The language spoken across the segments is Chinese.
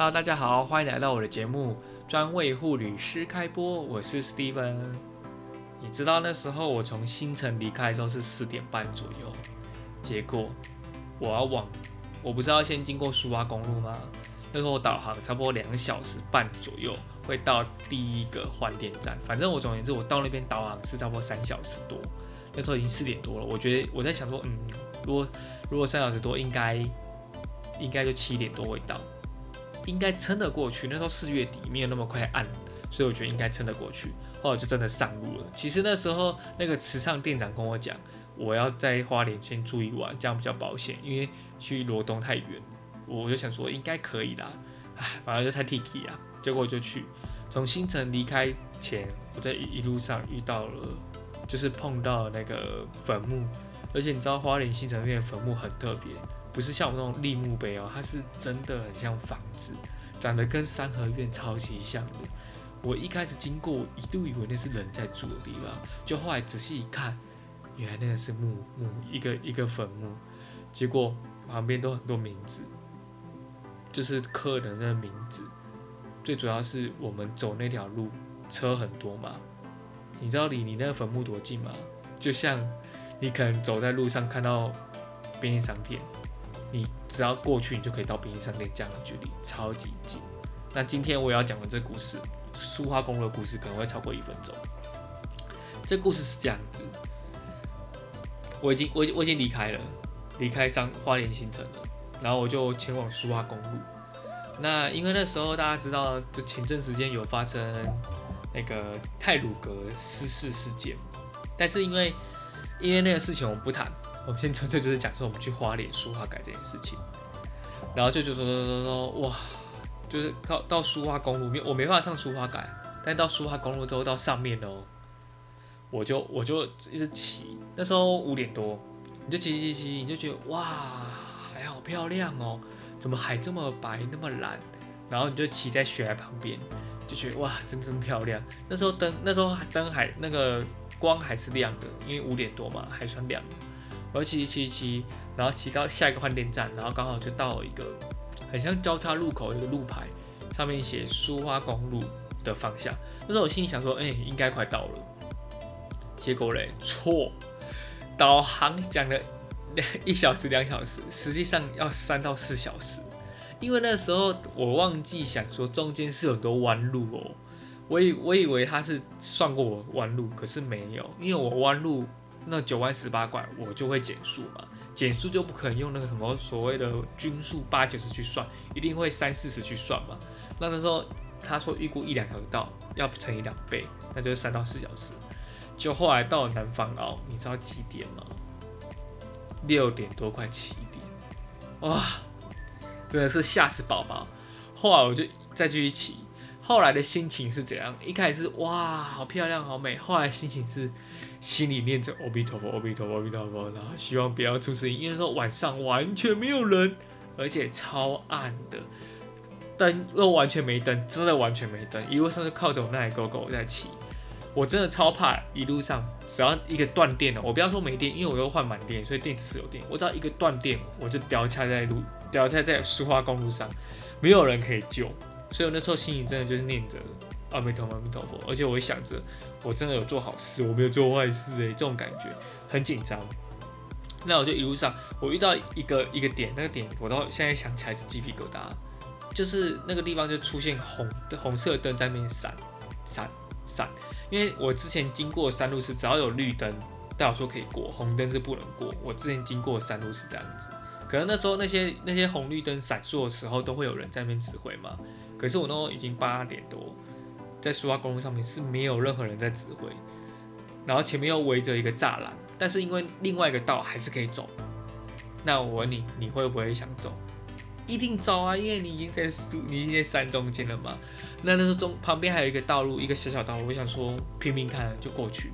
Hello，大家好，欢迎来到我的节目，专为护理师开播。我是 Steven。你知道那时候我从新城离开的时候是四点半左右，结果我要往，我不是要先经过苏花公路吗？那时候我导航差不多两小时半左右会到第一个换电站。反正我总而言之，我到那边导航是差不多三小时多。那时候已经四点多了，我觉得我在想说，嗯，如果如果三小时多，应该应该就七点多会到，应该撑得过去。那时候四月底，没有那么快暗，所以我觉得应该撑得过去。后来就真的上路了。其实那时候那个池上店长跟我讲，我要在花莲先住一晚，这样比较保险，因为去罗东太远。我就想说应该可以啦，唉，反正就太 Tiky 啊。结果我就去，从新城离开前，我在一路上遇到了，就是碰到那个坟墓，而且你知道花莲新城那边的坟墓很特别，不是像我们那种立墓碑哦，它是真的很像房子，长得跟三合院超级像的。我一开始经过，一度以为那是人在住的地方，就后来仔细一看，原来那个是墓墓，一个一个坟墓，结果旁边都很多名字。就是刻人的名字，最主要是我们走那条路车很多嘛，你知道离你那个坟墓多近吗？就像你可能走在路上看到便利商店，你只要过去你就可以到便利商店这样的距离，超级近。那今天我要讲的这故事，苏花公路的故事可能会超过一分钟。这故事是这样子，我已经我我已经离开了，离开彰花莲新城了。然后我就前往苏花公路。那因为那时候大家知道，这前阵时间有发生那个泰鲁格失事事件，但是因为因为那个事情我们不谈，我们先纯粹就是讲说我们去花莲苏花改这件事情。然后就就说说说说哇，就是到到苏花公路没我没办法上苏花改，但到苏花公路之后到上面哦，我就我就一直骑，那时候五点多，你就骑骑骑，你就觉得哇。海好漂亮哦，怎么海这么白那么蓝？然后你就骑在悬崖旁边，就觉得哇，真真漂亮。那时候灯，那时候灯还那个光还是亮的，因为五点多嘛，还算亮。我骑骑骑，然后骑到下一个换电站，然后刚好就到了一个很像交叉路口一个路牌，上面写苏花公路的方向。那时候我心里想说，哎，应该快到了。结果嘞，错，导航讲的。两一小时两小时，实际上要三到四小时，因为那时候我忘记想说中间是有多弯路哦，我以我以为他是算过我弯路，可是没有，因为我弯路那九弯十八拐我就会减速嘛，减速就不可能用那个什么所谓的均速八九十去算，一定会三四十去算嘛。那那时候他说预估一两小时到，要乘以两倍，那就是三到四小时。就后来到了南方澳，你知道几点吗？六点多快七点，哇，真的是吓死宝宝。后来我就再继续骑，后来的心情是怎样？一开始是哇，好漂亮，好美。后来心情是心里念着阿弥陀佛，阿弥陀佛，阿弥陀佛，然后希望不要出事。因为说晚上完全没有人，而且超暗的，灯又完全没灯，真的完全没灯。一路上就靠着我那台狗狗在骑。我真的超怕一路上只要一个断电了，我不要说没电，因为我又换满电，所以电池有电。我只要一个断电，我就掉下在路，掉下在苏花公路上，没有人可以救。所以我那时候心里真的就是念着阿弥陀佛，阿弥陀佛。而且我会想着，我真的有做好事，我没有做坏事诶，这种感觉很紧张。那我就一路上，我遇到一个一个点，那个点我到现在想起来是鸡皮疙瘩，就是那个地方就出现红红色灯在那边闪闪闪。因为我之前经过山路是只要有绿灯，代表说可以过，红灯是不能过。我之前经过山路是这样子，可能那时候那些那些红绿灯闪烁的时候，都会有人在那边指挥嘛。可是我那时候已经八点多，在苏花公路上面是没有任何人在指挥，然后前面又围着一个栅栏，但是因为另外一个道还是可以走。那我问你，你会不会想走？一定走啊，因为你已经在树，你已经在山中间了嘛。那那时候中旁边还有一个道路，一个小小道路，我想说拼命看就过去。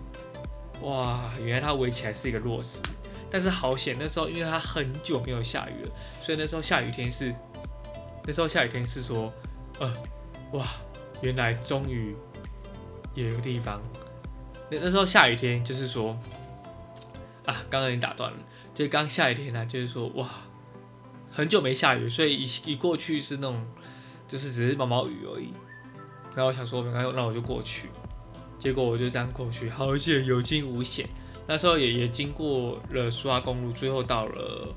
哇，原来它围起来是一个落石，但是好险，那时候因为它很久没有下雨了，所以那时候下雨天是，那时候下雨天是说，呃，哇，原来终于有一个地方。那那时候下雨天就是说，啊，刚刚你打断了，就刚下雨天呢，就是说，哇。很久没下雨，所以一一过去是那种就是只是毛毛雨而已。然后我想说没关系，那我就过去。结果我就这样过去，好险有惊无险。那时候也也经过了苏澳公路，最后到了，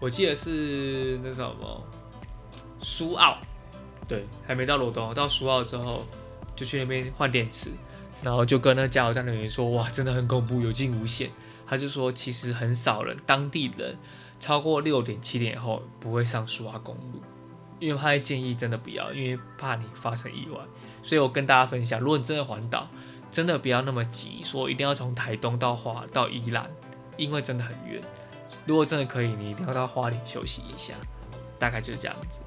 我记得是那什么苏澳，对，还没到罗东，到苏澳之后就去那边换电池，然后就跟那加油站的人员说，哇，真的很恐怖，有惊无险。他就说其实很少人，当地人超过六点七点以后不会上苏澳公路，因为他会建议真的不要，因为怕你发生意外。所以我跟大家分享，如果你真的环岛。真的不要那么急，说一定要从台东到花到宜兰，因为真的很远。如果真的可以，你一定要到花莲休息一下，大概就是这样子。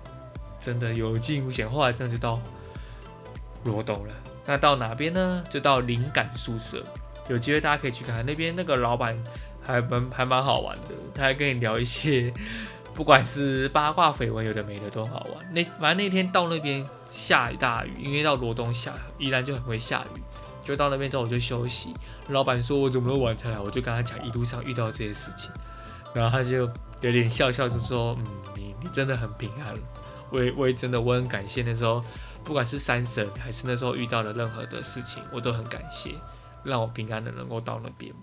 真的有惊无险，后来真的就到罗东了。那到哪边呢？就到灵感宿舍。有机会大家可以去看看那边，那个老板还蛮还蛮好玩的，他还跟你聊一些，不管是八卦绯闻，有的没的都好玩。那反正那天到那边下一大雨，因为到罗东下依然就很会下雨。就到那边之后我就休息，老板说我怎么那么晚才来，我就跟他讲一路上遇到这些事情，然后他就有点笑笑就说，嗯，你你真的很平安，我也我也真的我很感谢那时候，不管是三神还是那时候遇到的任何的事情，我都很感谢，让我平安的能够到那边。